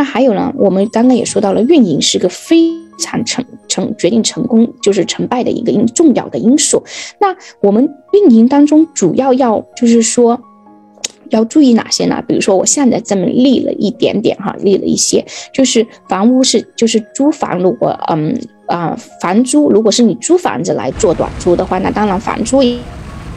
那还有呢，我们刚刚也说到了，运营是个非常成成决定成功就是成败的一个因重要的因素。那我们运营当中主要要就是说。要注意哪些呢？比如说，我现在这么立了一点点哈，立了一些，就是房屋是就是租房，如果嗯啊房租，如果是你租房子来做短租的话，那当然房租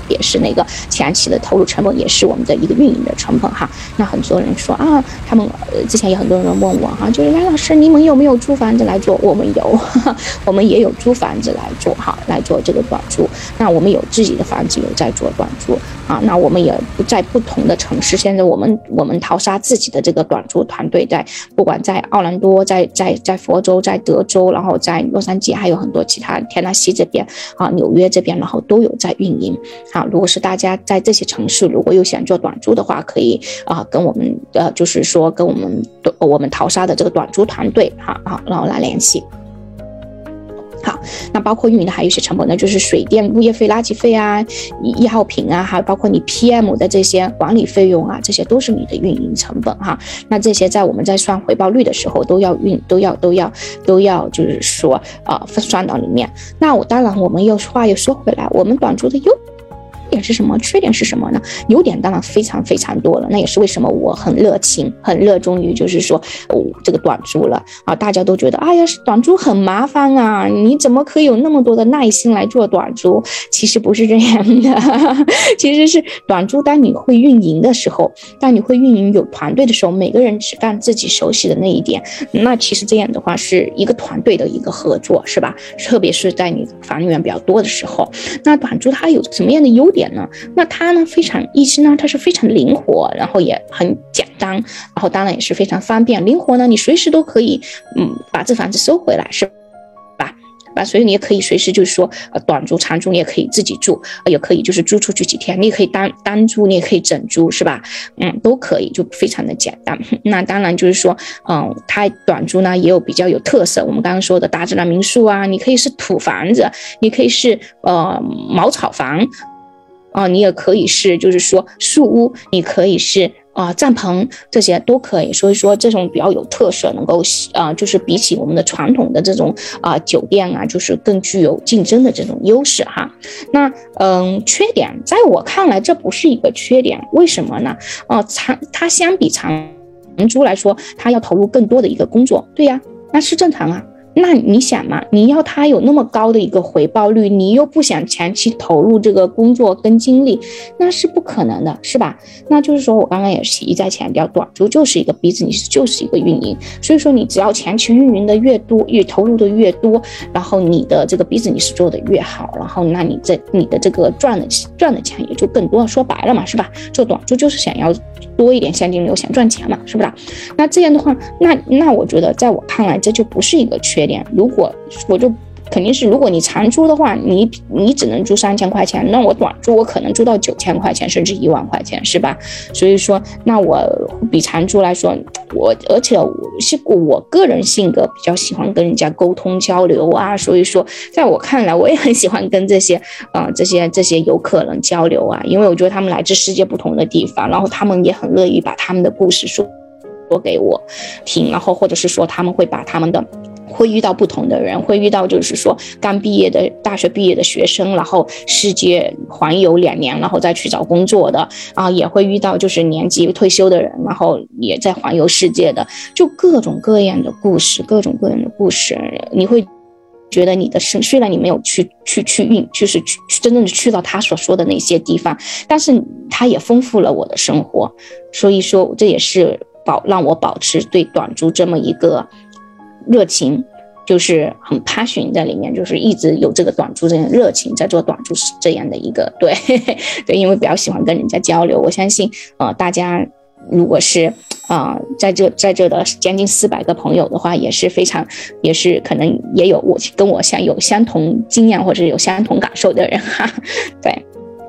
也。是那个前期的投入成本，也是我们的一个运营的成本哈。那很多人说啊，他们呃之前有很多人问我哈，就是杨老师，你们有没有租房子来做？我们有，我们也有租房子来做哈，来做这个短租。那我们有自己的房子有在做短租啊。那我们也不在不同的城市，现在我们我们淘沙自己的这个短租团队在，不管在奥兰多，在在在佛州，在德州，然后在洛杉矶，还有很多其他田纳西这边啊，纽约这边，然后都有在运营。啊，如果是大家在这些城市，如果有想做短租的话，可以啊跟我们呃，就是说跟我们我们淘沙的这个短租团队哈啊，然后来联系。好，那包括运营的还有一些成本，呢就是水电、物业费、垃圾费啊，一一号品啊，还有包括你 PM 的这些管理费用啊，这些都是你的运营成本哈。那这些在我们在算回报率的时候，都要运都要都要都要就是说啊算到里面。那我当然我们又话又说回来，我们短租的优。点是什么？缺点是什么呢？优点当然非常非常多了，那也是为什么我很热情、很热衷于就是说，哦，这个短租了啊！大家都觉得，哎呀，短租很麻烦啊！你怎么可以有那么多的耐心来做短租？其实不是这样的，其实是短租。当你会运营的时候，当你会运营有团队的时候，每个人只干自己熟悉的那一点，那其实这样的话是一个团队的一个合作，是吧？特别是在你房源比较多的时候，那短租它有什么样的优点？呢？那它呢非常，一是呢它是非常灵活，然后也很简单，然后当然也是非常方便。灵活呢，你随时都可以，嗯，把这房子收回来，是吧？吧，所以你也可以随时就是说，短租、长租你也可以自己住，也可以就是租出去几天，你也可以单单租，你也可以整租，是吧？嗯，都可以，就非常的简单。那当然就是说，嗯，它短租呢也有比较有特色，我们刚刚说的大自然民宿啊，你可以是土房子，你可以是呃茅草房。啊，你也可以是，就是说树屋，你可以是啊帐篷，这些都可以。所以说这种比较有特色，能够啊，就是比起我们的传统的这种啊酒店啊，就是更具有竞争的这种优势哈。那嗯，缺点在我看来，这不是一个缺点，为什么呢？哦，长它相比长租来说，它要投入更多的一个工作，对呀，那是正常啊。那你想嘛，你要他有那么高的一个回报率，你又不想前期投入这个工作跟精力，那是不可能的，是吧？那就是说我刚刚也是一再强调，短租就是一个 business，就是一个运营。所以说你只要前期运营的越多，越投入的越多，然后你的这个 business 做的越好，然后那你这你的这个赚的赚的钱也就更多。说白了嘛，是吧？做短租就是想要多一点现金流，想赚钱嘛，是不是？那这样的话，那那我觉得在我看来，这就不是一个缺。点，如果我就肯定是，如果你长租的话，你你只能租三千块钱，那我短租我可能租到九千块钱，甚至一万块钱，是吧？所以说，那我比长租来说，我而且是我个人性格比较喜欢跟人家沟通交流啊，所以说，在我看来，我也很喜欢跟这些啊这些这些游客人交流啊，因为我觉得他们来自世界不同的地方，然后他们也很乐意把他们的故事说说给我听，然后或者是说他们会把他们的。会遇到不同的人，会遇到就是说刚毕业的大学毕业的学生，然后世界环游两年，然后再去找工作的啊，也会遇到就是年纪退休的人，然后也在环游世界的，就各种各样的故事，各种各样的故事，你会觉得你的生虽然你没有去去去运，就是去真正的去到他所说的那些地方，但是他也丰富了我的生活，所以说这也是保让我保持对短租这么一个。热情就是很 passion 在里面，就是一直有这个短租这样热情在做短租这样的一个对 对，因为比较喜欢跟人家交流。我相信呃，大家如果是啊在这在这的将近四百个朋友的话，也是非常也是可能也有我跟我相有相同经验或者有相同感受的人哈。对，